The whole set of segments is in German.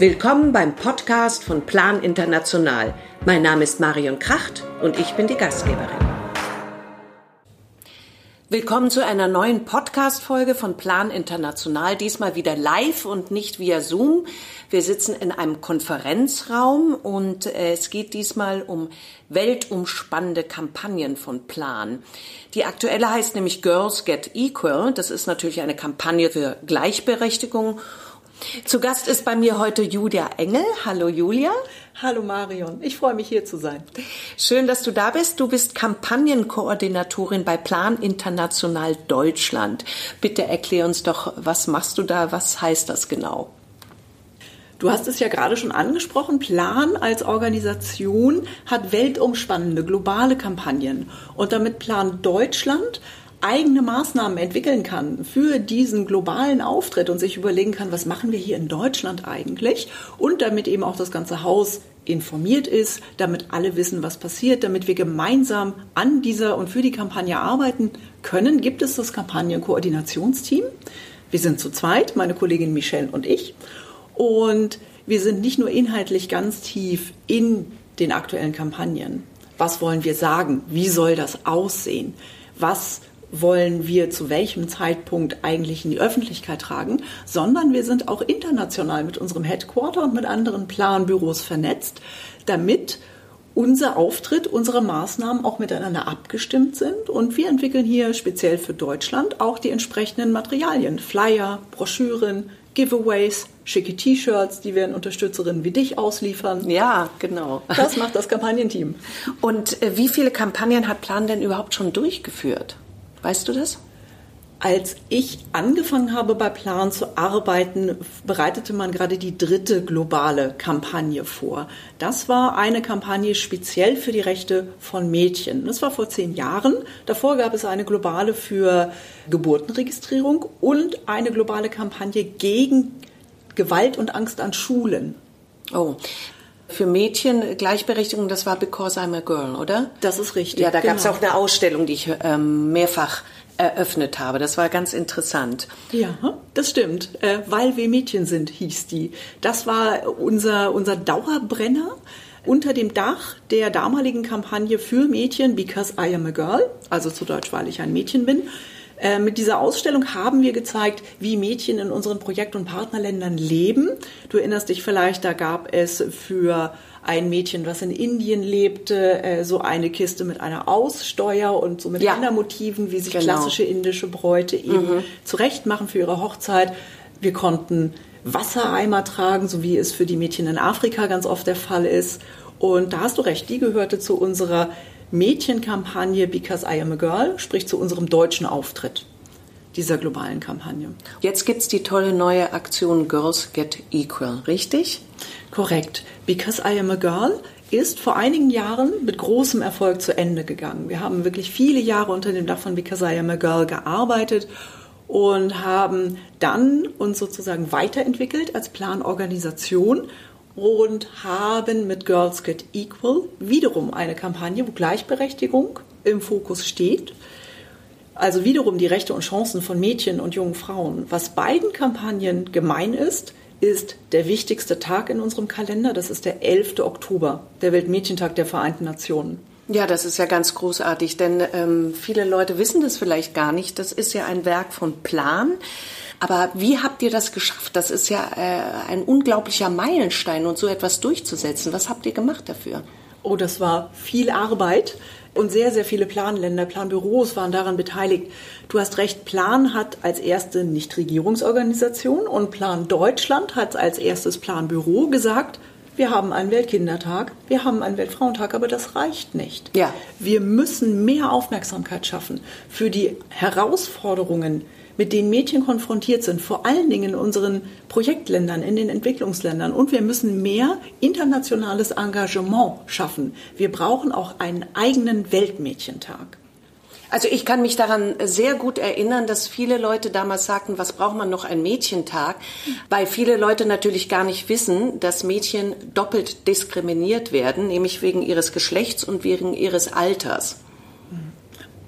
Willkommen beim Podcast von Plan International. Mein Name ist Marion Kracht und ich bin die Gastgeberin. Willkommen zu einer neuen Podcast-Folge von Plan International. Diesmal wieder live und nicht via Zoom. Wir sitzen in einem Konferenzraum und äh, es geht diesmal um weltumspannende Kampagnen von Plan. Die aktuelle heißt nämlich Girls Get Equal. Das ist natürlich eine Kampagne für Gleichberechtigung zu Gast ist bei mir heute Julia Engel. Hallo Julia. Hallo Marion, ich freue mich hier zu sein. Schön, dass du da bist. Du bist Kampagnenkoordinatorin bei Plan International Deutschland. Bitte erklär uns doch, was machst du da? Was heißt das genau? Du hast es ja gerade schon angesprochen. Plan als Organisation hat weltumspannende globale Kampagnen. Und damit Plan Deutschland eigene Maßnahmen entwickeln kann für diesen globalen Auftritt und sich überlegen kann, was machen wir hier in Deutschland eigentlich und damit eben auch das ganze Haus informiert ist, damit alle wissen, was passiert, damit wir gemeinsam an dieser und für die Kampagne arbeiten können, gibt es das Kampagnenkoordinationsteam. Wir sind zu zweit, meine Kollegin Michelle und ich. Und wir sind nicht nur inhaltlich ganz tief in den aktuellen Kampagnen. Was wollen wir sagen? Wie soll das aussehen? Was wollen wir zu welchem Zeitpunkt eigentlich in die Öffentlichkeit tragen, sondern wir sind auch international mit unserem Headquarter und mit anderen Planbüros vernetzt, damit unser Auftritt, unsere Maßnahmen auch miteinander abgestimmt sind. Und wir entwickeln hier speziell für Deutschland auch die entsprechenden Materialien, Flyer, Broschüren, Giveaways, schicke T-Shirts, die wir an Unterstützerinnen wie dich ausliefern. Ja, genau. Das macht das Kampagnenteam. Und äh, wie viele Kampagnen hat Plan denn überhaupt schon durchgeführt? Weißt du das? Als ich angefangen habe bei Plan zu arbeiten, bereitete man gerade die dritte globale Kampagne vor. Das war eine Kampagne speziell für die Rechte von Mädchen. Das war vor zehn Jahren. Davor gab es eine globale für Geburtenregistrierung und eine globale Kampagne gegen Gewalt und Angst an Schulen. Oh, für Mädchen Gleichberechtigung, das war Because I'm a Girl, oder? Das ist richtig. Ja, da genau. gab es auch eine Ausstellung, die ich ähm, mehrfach eröffnet habe. Das war ganz interessant. Ja, das stimmt. Äh, Weil wir Mädchen sind, hieß die. Das war unser, unser Dauerbrenner unter dem Dach der damaligen Kampagne für Mädchen Because I am a Girl, also zu Deutsch, weil ich ein Mädchen bin. Äh, mit dieser Ausstellung haben wir gezeigt, wie Mädchen in unseren Projekt- und Partnerländern leben. Du erinnerst dich vielleicht, da gab es für ein Mädchen, was in Indien lebte, äh, so eine Kiste mit einer Aussteuer und so mit ja. Motiven, wie sich genau. klassische indische Bräute eben mhm. zurechtmachen für ihre Hochzeit. Wir konnten Wassereimer tragen, so wie es für die Mädchen in Afrika ganz oft der Fall ist. Und da hast du recht, die gehörte zu unserer Mädchenkampagne Because I Am a Girl, sprich zu unserem deutschen Auftritt dieser globalen Kampagne. Jetzt gibt es die tolle neue Aktion Girls Get Equal, richtig? Korrekt. Because I Am a Girl ist vor einigen Jahren mit großem Erfolg zu Ende gegangen. Wir haben wirklich viele Jahre unter dem Dach von Because I Am a Girl gearbeitet und haben dann uns sozusagen weiterentwickelt als Planorganisation und haben mit Girls Get Equal wiederum eine Kampagne, wo Gleichberechtigung im Fokus steht. Also wiederum die Rechte und Chancen von Mädchen und jungen Frauen. Was beiden Kampagnen gemein ist, ist der wichtigste Tag in unserem Kalender. Das ist der 11. Oktober, der Weltmädchentag der Vereinten Nationen. Ja, das ist ja ganz großartig, denn ähm, viele Leute wissen das vielleicht gar nicht. Das ist ja ein Werk von Plan. Aber wie habt ihr das geschafft? Das ist ja äh, ein unglaublicher Meilenstein und so etwas durchzusetzen. Was habt ihr gemacht dafür? Oh, das war viel Arbeit und sehr, sehr viele Planländer, Planbüros waren daran beteiligt. Du hast recht, Plan hat als erste Nichtregierungsorganisation und Plan Deutschland hat als erstes Planbüro gesagt, wir haben einen Weltkindertag, wir haben einen Weltfrauentag, aber das reicht nicht. Ja. Wir müssen mehr Aufmerksamkeit schaffen für die Herausforderungen, mit denen Mädchen konfrontiert sind, vor allen Dingen in unseren Projektländern, in den Entwicklungsländern. Und wir müssen mehr internationales Engagement schaffen. Wir brauchen auch einen eigenen Weltmädchentag. Also ich kann mich daran sehr gut erinnern, dass viele Leute damals sagten, was braucht man noch ein Mädchentag, weil viele Leute natürlich gar nicht wissen, dass Mädchen doppelt diskriminiert werden, nämlich wegen ihres Geschlechts und wegen ihres Alters.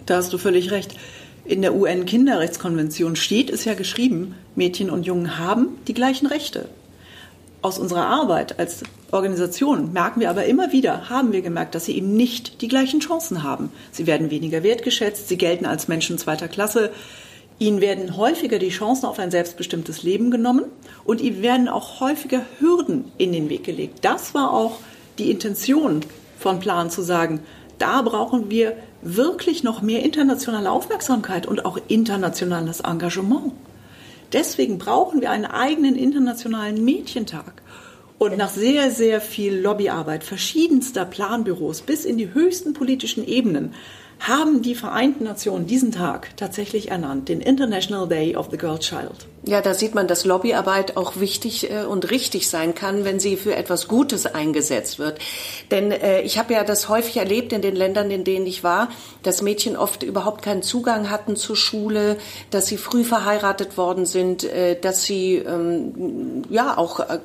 Da hast du völlig recht. In der UN-Kinderrechtskonvention steht es ja geschrieben, Mädchen und Jungen haben die gleichen Rechte. aus unserer Arbeit als Organisation merken wir aber immer wieder, haben wir gemerkt, dass sie eben nicht die gleichen Chancen haben. Sie werden weniger wertgeschätzt, sie gelten als Menschen zweiter Klasse, ihnen werden häufiger die Chancen auf ein selbstbestimmtes Leben genommen und ihnen werden auch häufiger Hürden in den Weg gelegt. Das war auch die Intention von Plan zu sagen, da brauchen wir wirklich noch mehr internationale Aufmerksamkeit und auch internationales Engagement. Deswegen brauchen wir einen eigenen internationalen Mädchentag. Und nach sehr, sehr viel Lobbyarbeit verschiedenster Planbüros bis in die höchsten politischen Ebenen haben die Vereinten Nationen diesen Tag tatsächlich ernannt, den International Day of the Girl Child. Ja, da sieht man, dass Lobbyarbeit auch wichtig äh, und richtig sein kann, wenn sie für etwas Gutes eingesetzt wird. Denn äh, ich habe ja das häufig erlebt in den Ländern, in denen ich war, dass Mädchen oft überhaupt keinen Zugang hatten zur Schule, dass sie früh verheiratet worden sind, äh, dass sie ähm, ja auch äh,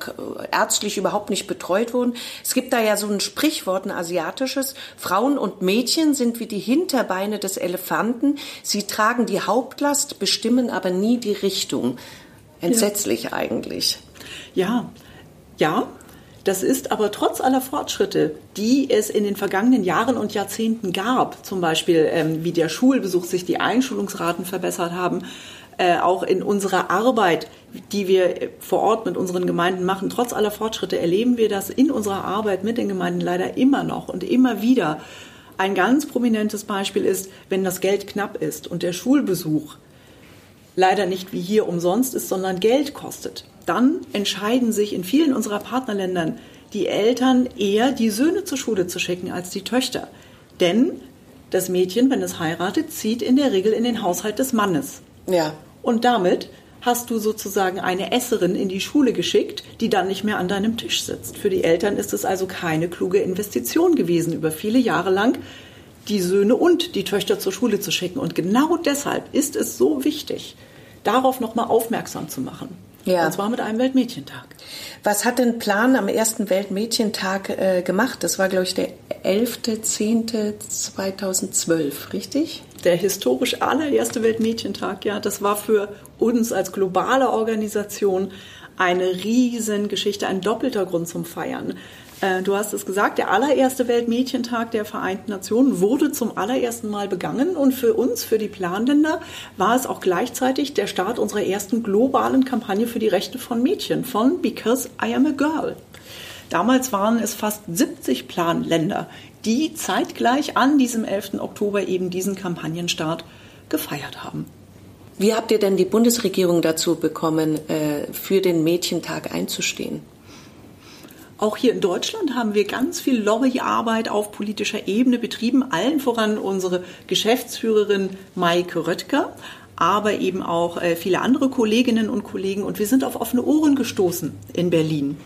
ärztlich überhaupt nicht betreut wurden. Es gibt da ja so ein Sprichwort, ein asiatisches: Frauen und Mädchen sind wie die Hinterbeine des Elefanten. Sie tragen die Hauptlast, bestimmen aber nie die Richtung. Entsetzlich ja. eigentlich. Ja, ja. Das ist aber trotz aller Fortschritte, die es in den vergangenen Jahren und Jahrzehnten gab, zum Beispiel ähm, wie der Schulbesuch sich die Einschulungsraten verbessert haben, äh, auch in unserer Arbeit, die wir vor Ort mit unseren Gemeinden machen, trotz aller Fortschritte erleben wir das in unserer Arbeit mit den Gemeinden leider immer noch und immer wieder. Ein ganz prominentes Beispiel ist, wenn das Geld knapp ist und der Schulbesuch leider nicht wie hier umsonst ist, sondern Geld kostet, dann entscheiden sich in vielen unserer Partnerländern die Eltern eher, die Söhne zur Schule zu schicken als die Töchter. Denn das Mädchen, wenn es heiratet, zieht in der Regel in den Haushalt des Mannes. Ja. Und damit hast du sozusagen eine Esserin in die Schule geschickt, die dann nicht mehr an deinem Tisch sitzt. Für die Eltern ist es also keine kluge Investition gewesen, über viele Jahre lang die Söhne und die Töchter zur Schule zu schicken. Und genau deshalb ist es so wichtig, darauf nochmal aufmerksam zu machen. Ja. Und zwar mit einem Weltmädchentag. Was hat denn Plan am ersten Weltmädchentag äh, gemacht? Das war, glaube ich, der 11.10.2012, richtig? Der historisch allererste Weltmädchentag, ja. Das war für uns als globale Organisation eine Riesengeschichte, ein doppelter Grund zum Feiern. Äh, du hast es gesagt, der allererste Weltmädchentag der Vereinten Nationen wurde zum allerersten Mal begangen und für uns, für die Planländer, war es auch gleichzeitig der Start unserer ersten globalen Kampagne für die Rechte von Mädchen von Because I Am a Girl. Damals waren es fast 70 Planländer, die zeitgleich an diesem 11. Oktober eben diesen Kampagnenstart gefeiert haben. Wie habt ihr denn die Bundesregierung dazu bekommen, äh, für den Mädchentag einzustehen? Auch hier in Deutschland haben wir ganz viel Lobbyarbeit auf politischer Ebene betrieben, allen voran unsere Geschäftsführerin Maike Röttger, aber eben auch äh, viele andere Kolleginnen und Kollegen. Und wir sind auf offene Ohren gestoßen in Berlin.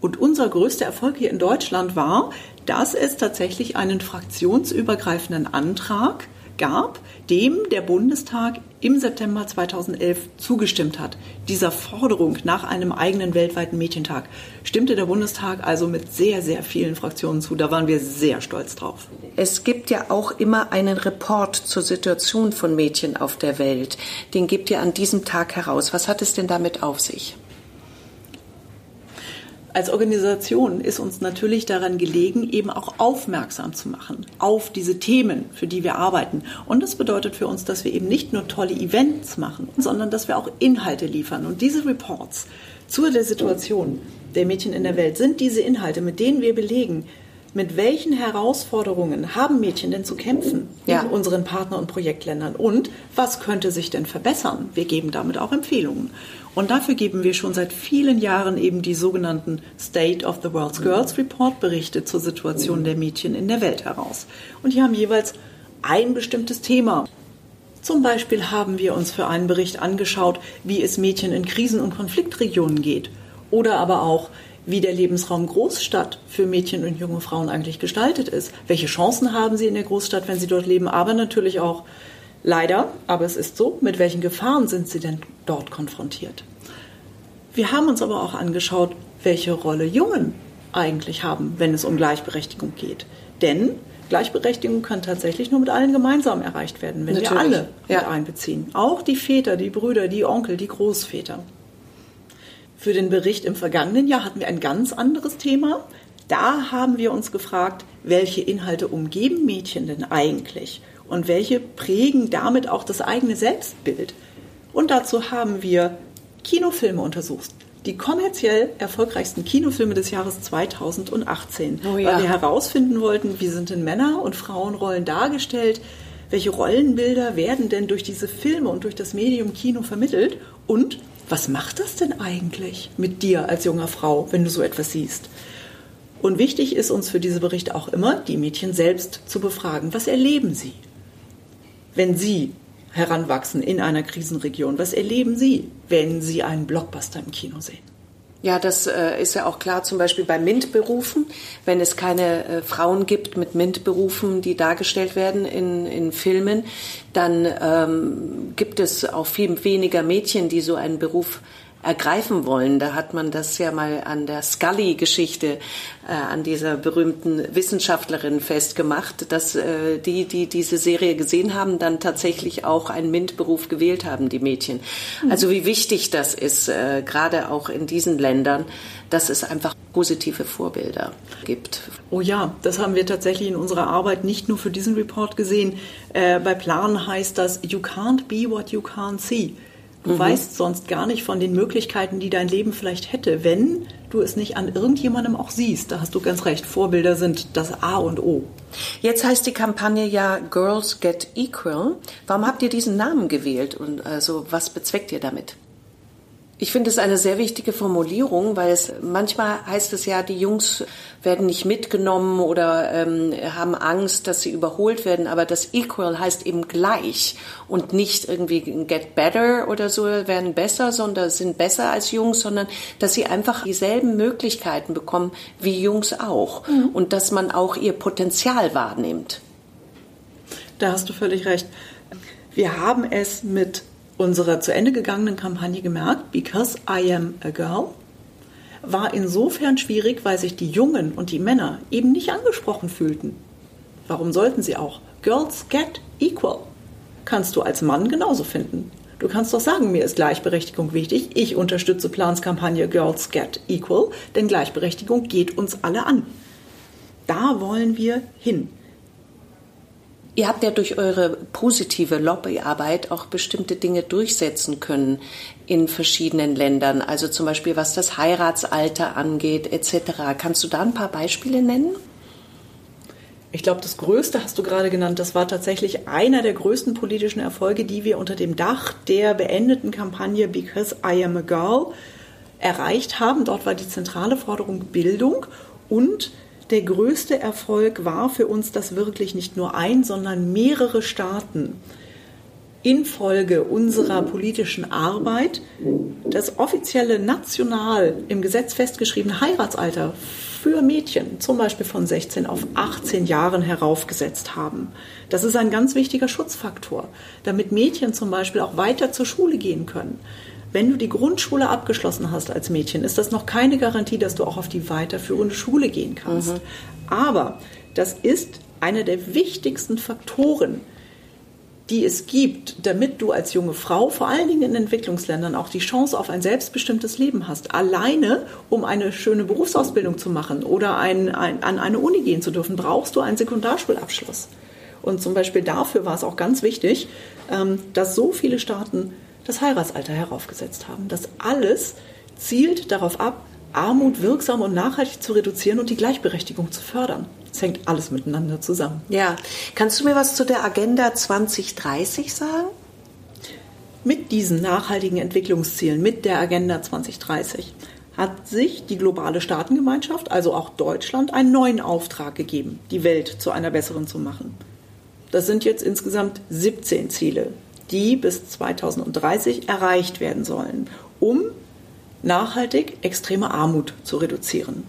Und unser größter Erfolg hier in Deutschland war, dass es tatsächlich einen fraktionsübergreifenden Antrag gab, dem der Bundestag im September 2011 zugestimmt hat. Dieser Forderung nach einem eigenen weltweiten Mädchentag stimmte der Bundestag also mit sehr, sehr vielen Fraktionen zu. Da waren wir sehr stolz drauf. Es gibt ja auch immer einen Report zur Situation von Mädchen auf der Welt. Den gibt ihr an diesem Tag heraus. Was hat es denn damit auf sich? Als Organisation ist uns natürlich daran gelegen, eben auch aufmerksam zu machen auf diese Themen, für die wir arbeiten. Und das bedeutet für uns, dass wir eben nicht nur tolle Events machen, sondern dass wir auch Inhalte liefern. Und diese Reports zu der Situation der Mädchen in der Welt sind diese Inhalte, mit denen wir belegen, mit welchen Herausforderungen haben Mädchen denn zu kämpfen ja. in unseren Partner- und Projektländern und was könnte sich denn verbessern? Wir geben damit auch Empfehlungen. Und dafür geben wir schon seit vielen Jahren eben die sogenannten State of the World's Girls Report Berichte zur Situation der Mädchen in der Welt heraus. Und die haben jeweils ein bestimmtes Thema. Zum Beispiel haben wir uns für einen Bericht angeschaut, wie es Mädchen in Krisen- und Konfliktregionen geht. Oder aber auch, wie der Lebensraum Großstadt für Mädchen und junge Frauen eigentlich gestaltet ist. Welche Chancen haben sie in der Großstadt, wenn sie dort leben, aber natürlich auch Leider, aber es ist so, mit welchen Gefahren sind sie denn dort konfrontiert? Wir haben uns aber auch angeschaut, welche Rolle Jungen eigentlich haben, wenn es um Gleichberechtigung geht. Denn Gleichberechtigung kann tatsächlich nur mit allen gemeinsam erreicht werden, wenn Natürlich. wir alle ja. mit einbeziehen. Auch die Väter, die Brüder, die Onkel, die Großväter. Für den Bericht im vergangenen Jahr hatten wir ein ganz anderes Thema. Da haben wir uns gefragt, welche Inhalte umgeben Mädchen denn eigentlich und welche prägen damit auch das eigene Selbstbild. Und dazu haben wir Kinofilme untersucht. Die kommerziell erfolgreichsten Kinofilme des Jahres 2018. Oh ja. Weil wir herausfinden wollten, wie sind denn Männer- und Frauenrollen dargestellt, welche Rollenbilder werden denn durch diese Filme und durch das Medium Kino vermittelt und was macht das denn eigentlich mit dir als junger Frau, wenn du so etwas siehst? Und wichtig ist uns für diese Berichte auch immer, die Mädchen selbst zu befragen. Was erleben sie? Wenn sie heranwachsen in einer Krisenregion, was erleben sie, wenn sie einen Blockbuster im Kino sehen? Ja, das äh, ist ja auch klar, zum Beispiel bei MINT-Berufen, wenn es keine äh, Frauen gibt mit MINT-Berufen, die dargestellt werden in, in Filmen, dann ähm, gibt es auch viel weniger Mädchen, die so einen Beruf ergreifen wollen. Da hat man das ja mal an der Scully-Geschichte, äh, an dieser berühmten Wissenschaftlerin festgemacht, dass äh, die, die diese Serie gesehen haben, dann tatsächlich auch einen MINT-Beruf gewählt haben, die Mädchen. Mhm. Also wie wichtig das ist, äh, gerade auch in diesen Ländern, dass es einfach positive Vorbilder gibt. Oh ja, das haben wir tatsächlich in unserer Arbeit nicht nur für diesen Report gesehen. Äh, bei Plan heißt das, you can't be what you can't see. Du mhm. weißt sonst gar nicht von den Möglichkeiten, die dein Leben vielleicht hätte, wenn du es nicht an irgendjemandem auch siehst. Da hast du ganz recht. Vorbilder sind das A und O. Jetzt heißt die Kampagne ja Girls Get Equal. Warum habt ihr diesen Namen gewählt und also was bezweckt ihr damit? Ich finde es eine sehr wichtige Formulierung, weil es manchmal heißt es ja, die Jungs werden nicht mitgenommen oder ähm, haben Angst, dass sie überholt werden. Aber das Equal heißt eben gleich und nicht irgendwie get better oder so werden besser, sondern sind besser als Jungs, sondern dass sie einfach dieselben Möglichkeiten bekommen wie Jungs auch mhm. und dass man auch ihr Potenzial wahrnimmt. Da hast du völlig recht. Wir haben es mit unserer zu Ende gegangenen Kampagne gemerkt, Because I Am a Girl, war insofern schwierig, weil sich die Jungen und die Männer eben nicht angesprochen fühlten. Warum sollten sie auch? Girls get equal. Kannst du als Mann genauso finden. Du kannst doch sagen, mir ist Gleichberechtigung wichtig. Ich unterstütze Plans Kampagne Girls Get Equal, denn Gleichberechtigung geht uns alle an. Da wollen wir hin. Ihr habt ja durch eure positive Lobbyarbeit auch bestimmte Dinge durchsetzen können in verschiedenen Ländern. Also zum Beispiel was das Heiratsalter angeht etc. Kannst du da ein paar Beispiele nennen? Ich glaube, das Größte hast du gerade genannt. Das war tatsächlich einer der größten politischen Erfolge, die wir unter dem Dach der beendeten Kampagne Because I Am a Girl erreicht haben. Dort war die zentrale Forderung Bildung und der größte Erfolg war für uns, dass wirklich nicht nur ein, sondern mehrere Staaten infolge unserer politischen Arbeit das offizielle national im Gesetz festgeschriebene Heiratsalter für Mädchen, zum Beispiel von 16 auf 18 Jahren heraufgesetzt haben. Das ist ein ganz wichtiger Schutzfaktor, damit Mädchen zum Beispiel auch weiter zur Schule gehen können. Wenn du die Grundschule abgeschlossen hast als Mädchen, ist das noch keine Garantie, dass du auch auf die weiterführende Schule gehen kannst. Mhm. Aber das ist einer der wichtigsten Faktoren, die es gibt, damit du als junge Frau, vor allen Dingen in Entwicklungsländern, auch die Chance auf ein selbstbestimmtes Leben hast. Alleine, um eine schöne Berufsausbildung zu machen oder ein, ein, an eine Uni gehen zu dürfen, brauchst du einen Sekundarschulabschluss. Und zum Beispiel dafür war es auch ganz wichtig, ähm, dass so viele Staaten das Heiratsalter heraufgesetzt haben. Das alles zielt darauf ab, Armut wirksam und nachhaltig zu reduzieren und die Gleichberechtigung zu fördern. Es hängt alles miteinander zusammen. Ja, kannst du mir was zu der Agenda 2030 sagen? Mit diesen nachhaltigen Entwicklungszielen, mit der Agenda 2030, hat sich die globale Staatengemeinschaft, also auch Deutschland, einen neuen Auftrag gegeben, die Welt zu einer besseren zu machen. Das sind jetzt insgesamt 17 Ziele, die bis 2030 erreicht werden sollen, um nachhaltig extreme Armut zu reduzieren.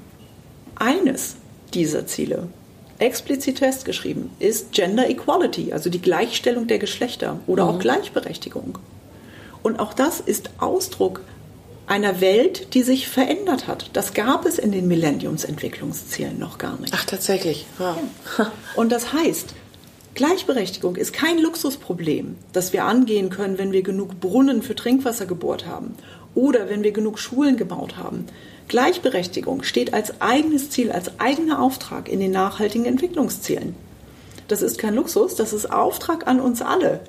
Eines dieser Ziele, explizit festgeschrieben, ist Gender Equality, also die Gleichstellung der Geschlechter oder mhm. auch Gleichberechtigung. Und auch das ist Ausdruck einer Welt, die sich verändert hat. Das gab es in den Millenniumsentwicklungszielen noch gar nicht. Ach, tatsächlich. Ja. Und das heißt, Gleichberechtigung ist kein Luxusproblem, das wir angehen können, wenn wir genug Brunnen für Trinkwasser gebohrt haben Oder wenn wir genug Schulen gebaut haben. Gleichberechtigung steht als eigenes Ziel, als eigener Auftrag in den nachhaltigen Entwicklungszielen. Das ist kein Luxus, das ist Auftrag an uns alle.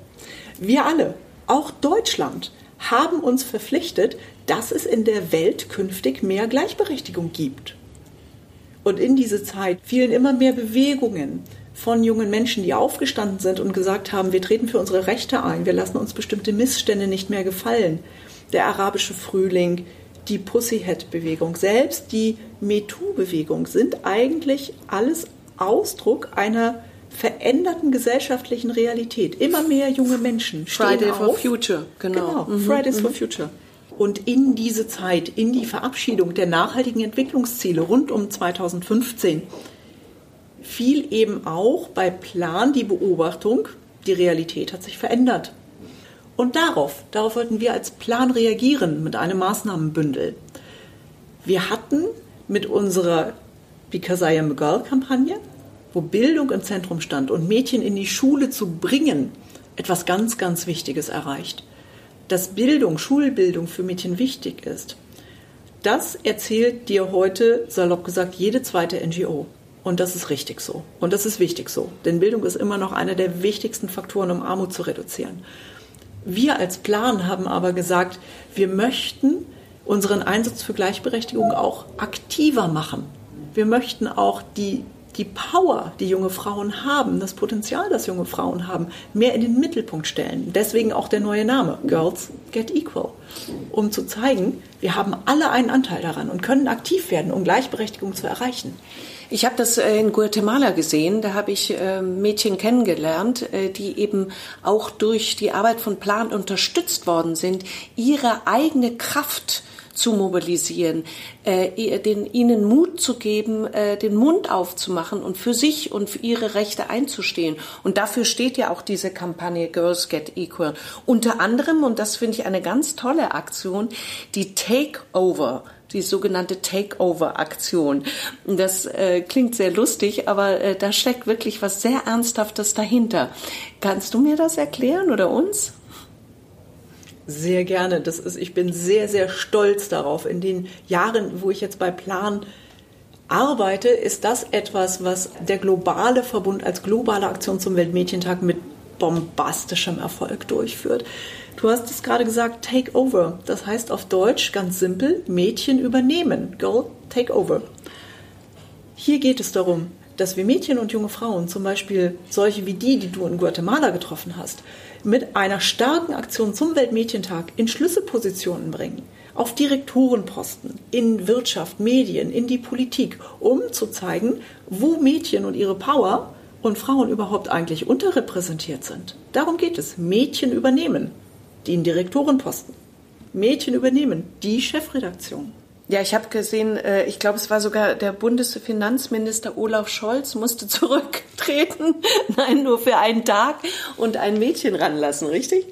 Wir alle, auch Deutschland, haben uns verpflichtet, dass es in der Welt künftig mehr Gleichberechtigung gibt. Und in diese Zeit fielen immer mehr Bewegungen von jungen Menschen, die aufgestanden sind und gesagt haben, wir treten für unsere Rechte ein, wir lassen uns bestimmte Missstände nicht mehr gefallen. Der arabische Frühling, die Pussyhead-Bewegung, selbst die MeToo-Bewegung sind eigentlich alles Ausdruck einer veränderten gesellschaftlichen Realität. Immer mehr junge Menschen stehen Friday auf. for Future, genau. genau mhm. Fridays mhm. for Future. Und in diese Zeit, in die Verabschiedung der nachhaltigen Entwicklungsziele rund um 2015, fiel eben auch bei Plan die Beobachtung, die Realität hat sich verändert. Und darauf, darauf wollten wir als Plan reagieren mit einem Maßnahmenbündel. Wir hatten mit unserer Because I Am a Girl Kampagne, wo Bildung im Zentrum stand und Mädchen in die Schule zu bringen, etwas ganz, ganz Wichtiges erreicht. Dass Bildung, Schulbildung für Mädchen wichtig ist, das erzählt dir heute, salopp gesagt, jede zweite NGO. Und das ist richtig so. Und das ist wichtig so. Denn Bildung ist immer noch einer der wichtigsten Faktoren, um Armut zu reduzieren. Wir als Plan haben aber gesagt, wir möchten unseren Einsatz für Gleichberechtigung auch aktiver machen. Wir möchten auch die, die Power, die junge Frauen haben, das Potenzial, das junge Frauen haben, mehr in den Mittelpunkt stellen. Deswegen auch der neue Name, Girls Get Equal, um zu zeigen, wir haben alle einen Anteil daran und können aktiv werden, um Gleichberechtigung zu erreichen. Ich habe das äh, in Guatemala gesehen. Da habe ich äh, Mädchen kennengelernt, äh, die eben auch durch die Arbeit von Plan unterstützt worden sind, ihre eigene Kraft zu mobilisieren, den, ihnen Mut zu geben, den Mund aufzumachen und für sich und für ihre Rechte einzustehen. Und dafür steht ja auch diese Kampagne Girls Get Equal. Unter anderem, und das finde ich eine ganz tolle Aktion, die Takeover die sogenannte Takeover-Aktion. Das äh, klingt sehr lustig, aber äh, da steckt wirklich was sehr Ernsthaftes dahinter. Kannst du mir das erklären oder uns? Sehr gerne. Das ist, ich bin sehr, sehr stolz darauf. In den Jahren, wo ich jetzt bei Plan arbeite, ist das etwas, was der globale Verbund als globale Aktion zum Weltmädchentag mit bombastischem Erfolg durchführt. Du hast es gerade gesagt, take over. Das heißt auf Deutsch ganz simpel, Mädchen übernehmen. Girl, take over. Hier geht es darum, dass wir Mädchen und junge Frauen, zum Beispiel solche wie die, die du in Guatemala getroffen hast, mit einer starken Aktion zum Weltmädchentag in Schlüsselpositionen bringen. Auf Direktorenposten, in Wirtschaft, Medien, in die Politik, um zu zeigen, wo Mädchen und ihre Power und Frauen überhaupt eigentlich unterrepräsentiert sind. Darum geht es. Mädchen übernehmen den Direktorenposten. Mädchen übernehmen die Chefredaktion. Ja, ich habe gesehen, äh, ich glaube, es war sogar der Bundesfinanzminister Olaf Scholz musste zurücktreten. Nein, nur für einen Tag und ein Mädchen ranlassen, richtig?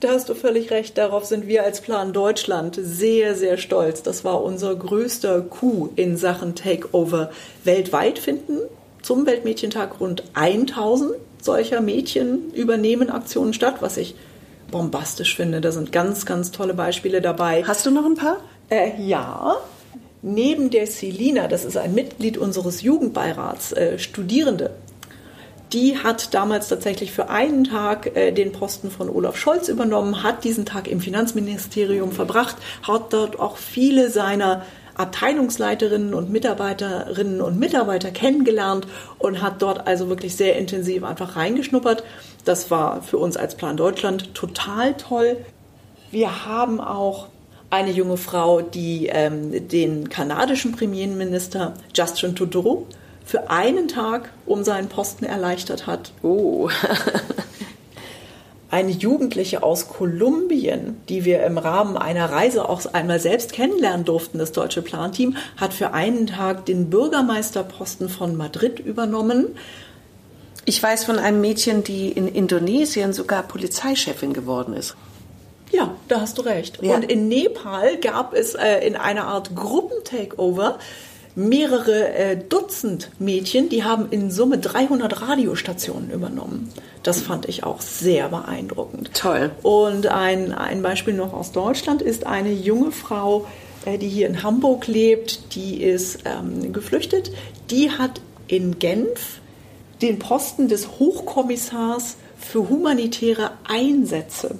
Da hast du völlig recht. Darauf sind wir als Plan Deutschland sehr, sehr stolz. Das war unser größter Coup in Sachen Takeover. Weltweit finden zum Weltmädchentag rund 1000 solcher Mädchen übernehmen Aktionen statt, was ich bombastisch finde. Da sind ganz, ganz tolle Beispiele dabei. Hast du noch ein paar? Äh, ja. Neben der Selina, das ist ein Mitglied unseres Jugendbeirats, äh, Studierende, die hat damals tatsächlich für einen Tag äh, den Posten von Olaf Scholz übernommen, hat diesen Tag im Finanzministerium verbracht, hat dort auch viele seiner Abteilungsleiterinnen und Mitarbeiterinnen und Mitarbeiter kennengelernt und hat dort also wirklich sehr intensiv einfach reingeschnuppert. Das war für uns als Plan Deutschland total toll. Wir haben auch eine junge Frau, die ähm, den kanadischen Premierminister Justin Trudeau für einen Tag um seinen Posten erleichtert hat. Oh. eine Jugendliche aus Kolumbien, die wir im Rahmen einer Reise auch einmal selbst kennenlernen durften, das deutsche Planteam, hat für einen Tag den Bürgermeisterposten von Madrid übernommen. Ich weiß von einem Mädchen, die in Indonesien sogar Polizeichefin geworden ist. Ja, da hast du recht. Ja. Und in Nepal gab es äh, in einer Art Gruppentakeover mehrere äh, Dutzend Mädchen, die haben in Summe 300 Radiostationen übernommen. Das fand ich auch sehr beeindruckend. Toll. Und ein, ein Beispiel noch aus Deutschland ist eine junge Frau, äh, die hier in Hamburg lebt, die ist ähm, geflüchtet. Die hat in Genf den Posten des Hochkommissars für humanitäre Einsätze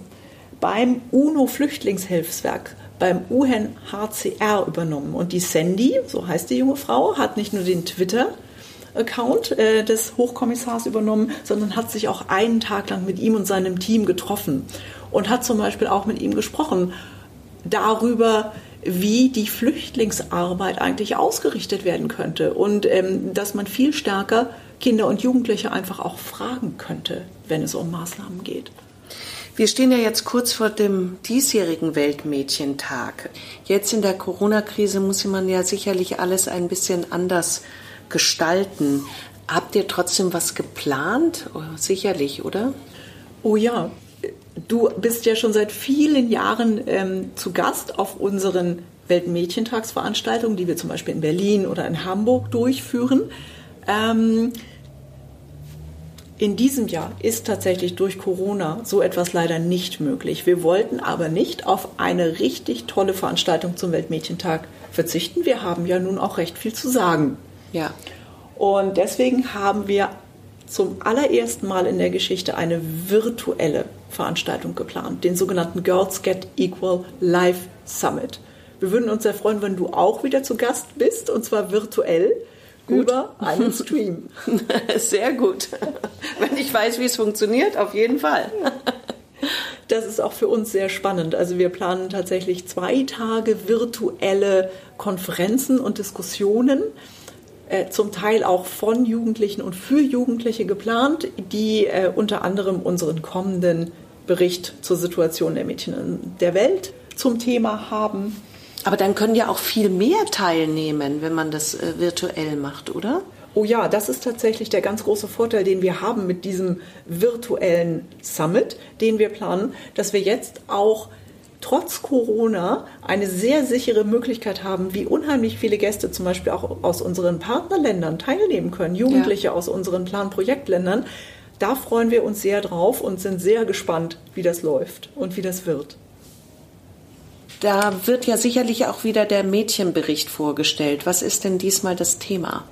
beim UNO-Flüchtlingshilfswerk beim UNHCR übernommen. Und die Sandy, so heißt die junge Frau, hat nicht nur den Twitter Account äh, des Hochkommissars übernommen, sondern hat sich auch einen Tag lang mit ihm und seinem Team getroffen und hat zum Beispiel auch mit ihm gesprochen darüber, wie die Flüchtlingsarbeit eigentlich ausgerichtet werden könnte und ähm, dass man viel stärker Kinder und Jugendliche einfach auch fragen könnte, wenn es um Maßnahmen geht. Wir stehen ja jetzt kurz vor dem diesjährigen Weltmädchentag. Jetzt in der Corona-Krise muss man ja sicherlich alles ein bisschen anders gestalten. Habt ihr trotzdem was geplant? Oh, sicherlich, oder? Oh ja, du bist ja schon seit vielen Jahren ähm, zu Gast auf unseren Weltmädchentagsveranstaltungen, die wir zum Beispiel in Berlin oder in Hamburg durchführen. Ähm, in diesem Jahr ist tatsächlich durch Corona so etwas leider nicht möglich. Wir wollten aber nicht auf eine richtig tolle Veranstaltung zum Weltmädchentag verzichten. Wir haben ja nun auch recht viel zu sagen. Ja. Und deswegen haben wir zum allerersten Mal in der Geschichte eine virtuelle Veranstaltung geplant, den sogenannten Girls Get Equal Live Summit. Wir würden uns sehr freuen, wenn du auch wieder zu Gast bist, und zwar virtuell. Gut. über einen Stream. Sehr gut. Wenn ich weiß, wie es funktioniert, auf jeden Fall. Das ist auch für uns sehr spannend. Also wir planen tatsächlich zwei Tage virtuelle Konferenzen und Diskussionen, äh, zum Teil auch von Jugendlichen und für Jugendliche geplant, die äh, unter anderem unseren kommenden Bericht zur Situation der Mädchen der Welt zum Thema haben aber dann können ja auch viel mehr teilnehmen, wenn man das äh, virtuell macht, oder? Oh ja, das ist tatsächlich der ganz große Vorteil, den wir haben mit diesem virtuellen Summit, den wir planen, dass wir jetzt auch trotz Corona eine sehr sichere Möglichkeit haben, wie unheimlich viele Gäste zum Beispiel auch aus unseren Partnerländern teilnehmen können, Jugendliche ja. aus unseren Planprojektländern. Da freuen wir uns sehr drauf und sind sehr gespannt, wie das läuft und wie das wird. Da wird ja sicherlich auch wieder der Mädchenbericht vorgestellt. Was ist denn diesmal das Thema?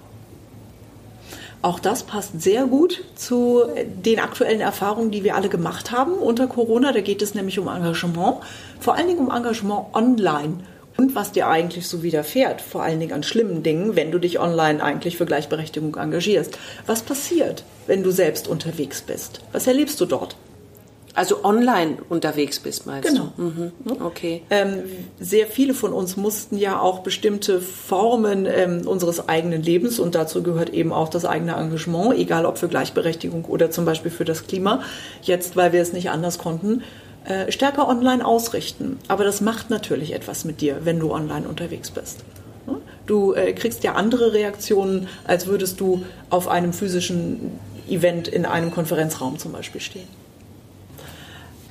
Auch das passt sehr gut zu den aktuellen Erfahrungen, die wir alle gemacht haben unter Corona. Da geht es nämlich um Engagement, vor allen Dingen um Engagement online und was dir eigentlich so widerfährt, vor allen Dingen an schlimmen Dingen, wenn du dich online eigentlich für Gleichberechtigung engagierst. Was passiert, wenn du selbst unterwegs bist? Was erlebst du dort? Also online unterwegs bist, meinst genau. du? Mhm. Okay. Ähm, sehr viele von uns mussten ja auch bestimmte Formen ähm, unseres eigenen Lebens und dazu gehört eben auch das eigene Engagement, egal ob für Gleichberechtigung oder zum Beispiel für das Klima, jetzt, weil wir es nicht anders konnten, äh, stärker online ausrichten. Aber das macht natürlich etwas mit dir, wenn du online unterwegs bist. Du äh, kriegst ja andere Reaktionen, als würdest du auf einem physischen Event in einem Konferenzraum zum Beispiel stehen.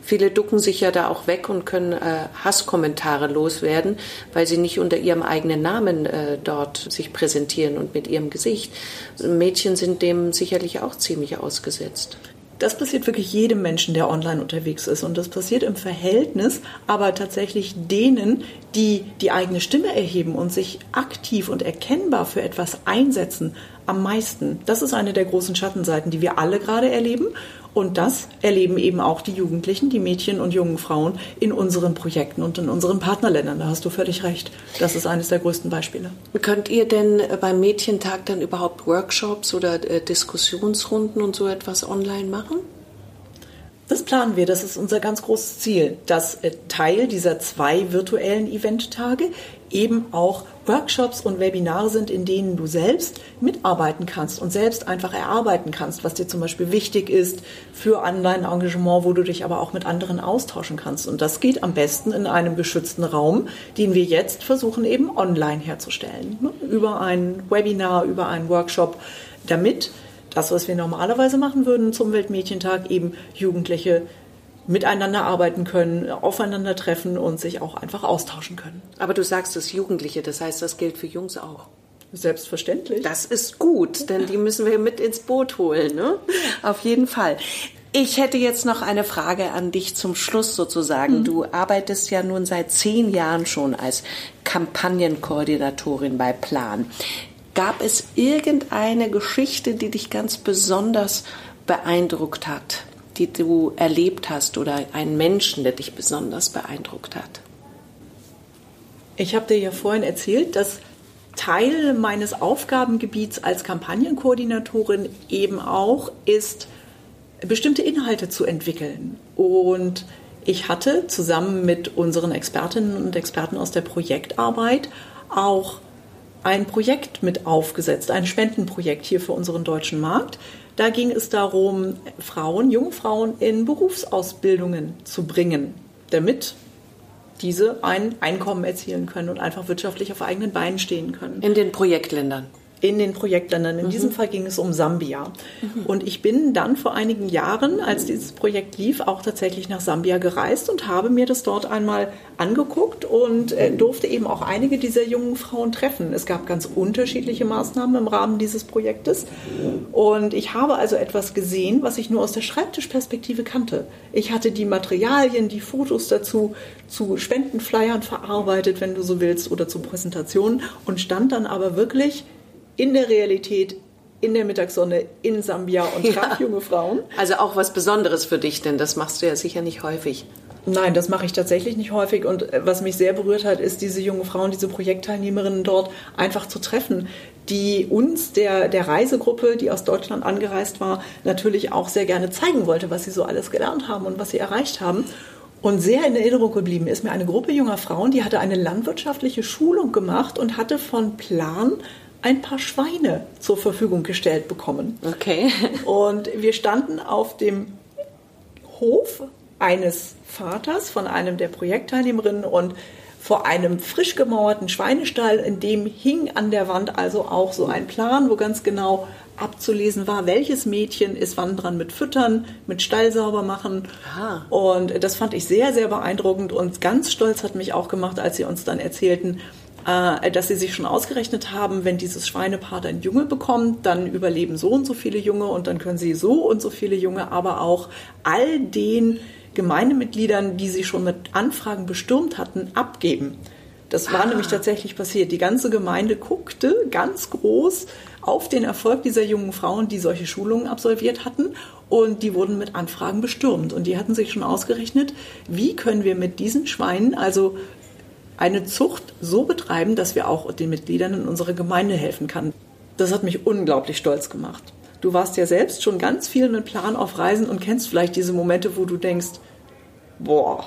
Viele ducken sich ja da auch weg und können äh, Hasskommentare loswerden, weil sie nicht unter ihrem eigenen Namen äh, dort sich präsentieren und mit ihrem Gesicht. Mädchen sind dem sicherlich auch ziemlich ausgesetzt. Das passiert wirklich jedem Menschen, der online unterwegs ist. Und das passiert im Verhältnis aber tatsächlich denen, die die eigene Stimme erheben und sich aktiv und erkennbar für etwas einsetzen, am meisten. Das ist eine der großen Schattenseiten, die wir alle gerade erleben. Und das erleben eben auch die Jugendlichen, die Mädchen und jungen Frauen in unseren Projekten und in unseren Partnerländern. Da hast du völlig recht. Das ist eines der größten Beispiele. Könnt ihr denn beim Mädchentag dann überhaupt Workshops oder äh, Diskussionsrunden und so etwas online machen? Das planen wir, das ist unser ganz großes Ziel, dass äh, Teil dieser zwei virtuellen Eventtage eben auch Workshops und Webinare sind, in denen du selbst mitarbeiten kannst und selbst einfach erarbeiten kannst, was dir zum Beispiel wichtig ist für Online-Engagement, wo du dich aber auch mit anderen austauschen kannst. Und das geht am besten in einem geschützten Raum, den wir jetzt versuchen eben online herzustellen, ne? über ein Webinar, über einen Workshop, damit das, was wir normalerweise machen würden zum Weltmädchentag, eben Jugendliche miteinander arbeiten können, aufeinandertreffen und sich auch einfach austauschen können. Aber du sagst es Jugendliche, das heißt, das gilt für Jungs auch. Selbstverständlich. Das ist gut, denn die müssen wir mit ins Boot holen, ne? Auf jeden Fall. Ich hätte jetzt noch eine Frage an dich zum Schluss sozusagen. Mhm. Du arbeitest ja nun seit zehn Jahren schon als Kampagnenkoordinatorin bei Plan. Gab es irgendeine Geschichte, die dich ganz besonders beeindruckt hat, die du erlebt hast oder einen Menschen, der dich besonders beeindruckt hat? Ich habe dir ja vorhin erzählt, dass Teil meines Aufgabengebiets als Kampagnenkoordinatorin eben auch ist, bestimmte Inhalte zu entwickeln. Und ich hatte zusammen mit unseren Expertinnen und Experten aus der Projektarbeit auch ein Projekt mit aufgesetzt, ein Spendenprojekt hier für unseren deutschen Markt. Da ging es darum, Frauen, junge Frauen in Berufsausbildungen zu bringen, damit diese ein Einkommen erzielen können und einfach wirtschaftlich auf eigenen Beinen stehen können. In den Projektländern in den Projektländern. In mhm. diesem Fall ging es um Sambia. Mhm. Und ich bin dann vor einigen Jahren, als dieses Projekt lief, auch tatsächlich nach Sambia gereist und habe mir das dort einmal angeguckt und äh, durfte eben auch einige dieser jungen Frauen treffen. Es gab ganz unterschiedliche Maßnahmen im Rahmen dieses Projektes. Und ich habe also etwas gesehen, was ich nur aus der Schreibtischperspektive kannte. Ich hatte die Materialien, die Fotos dazu zu Spendenflyern verarbeitet, wenn du so willst, oder zu Präsentationen und stand dann aber wirklich in der Realität, in der Mittagssonne in Sambia und traf ja. junge Frauen. Also auch was Besonderes für dich, denn das machst du ja sicher nicht häufig. Nein, das mache ich tatsächlich nicht häufig. Und äh, was mich sehr berührt hat, ist diese junge Frauen, diese Projektteilnehmerinnen dort einfach zu treffen, die uns, der, der Reisegruppe, die aus Deutschland angereist war, natürlich auch sehr gerne zeigen wollte, was sie so alles gelernt haben und was sie erreicht haben. Und sehr in Erinnerung geblieben ist mir eine Gruppe junger Frauen, die hatte eine landwirtschaftliche Schulung gemacht und hatte von Plan ein paar Schweine zur Verfügung gestellt bekommen. Okay. Und wir standen auf dem Hof eines Vaters von einem der Projektteilnehmerinnen und vor einem frisch gemauerten Schweinestall, in dem hing an der Wand also auch so ein Plan, wo ganz genau abzulesen war, welches Mädchen ist wann dran mit Füttern, mit Stall sauber machen. Aha. Und das fand ich sehr, sehr beeindruckend und ganz stolz hat mich auch gemacht, als sie uns dann erzählten, äh, dass sie sich schon ausgerechnet haben, wenn dieses Schweinepaar dann Junge bekommt, dann überleben so und so viele Junge und dann können sie so und so viele Junge, aber auch all den Gemeindemitgliedern, die sie schon mit Anfragen bestürmt hatten, abgeben. Das war ah. nämlich tatsächlich passiert. Die ganze Gemeinde guckte ganz groß auf den Erfolg dieser jungen Frauen, die solche Schulungen absolviert hatten. Und die wurden mit Anfragen bestürmt. Und die hatten sich schon ausgerechnet, wie können wir mit diesen Schweinen, also eine Zucht so betreiben, dass wir auch den Mitgliedern in unserer Gemeinde helfen können. Das hat mich unglaublich stolz gemacht. Du warst ja selbst schon ganz viel mit Plan auf Reisen und kennst vielleicht diese Momente, wo du denkst, boah,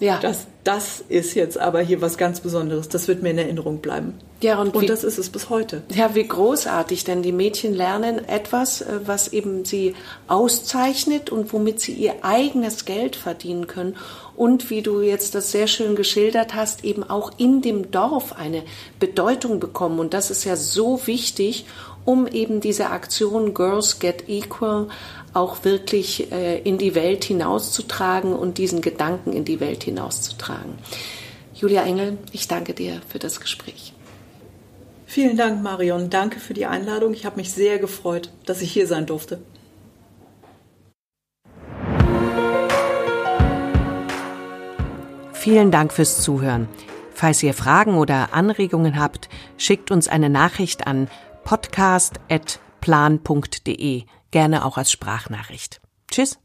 ja. das, das ist jetzt aber hier was ganz Besonderes. Das wird mir in Erinnerung bleiben. Ja, und, und wie, das ist es bis heute. Ja, wie großartig, denn die Mädchen lernen etwas, äh, was eben sie auszeichnet und womit sie ihr eigenes Geld verdienen können und wie du jetzt das sehr schön geschildert hast, eben auch in dem Dorf eine Bedeutung bekommen. Und das ist ja so wichtig, um eben diese Aktion Girls Get Equal auch wirklich äh, in die Welt hinauszutragen und diesen Gedanken in die Welt hinauszutragen. Julia Engel, ich danke dir für das Gespräch. Vielen Dank, Marion. Danke für die Einladung. Ich habe mich sehr gefreut, dass ich hier sein durfte. Vielen Dank fürs Zuhören. Falls ihr Fragen oder Anregungen habt, schickt uns eine Nachricht an podcast.plan.de, gerne auch als Sprachnachricht. Tschüss.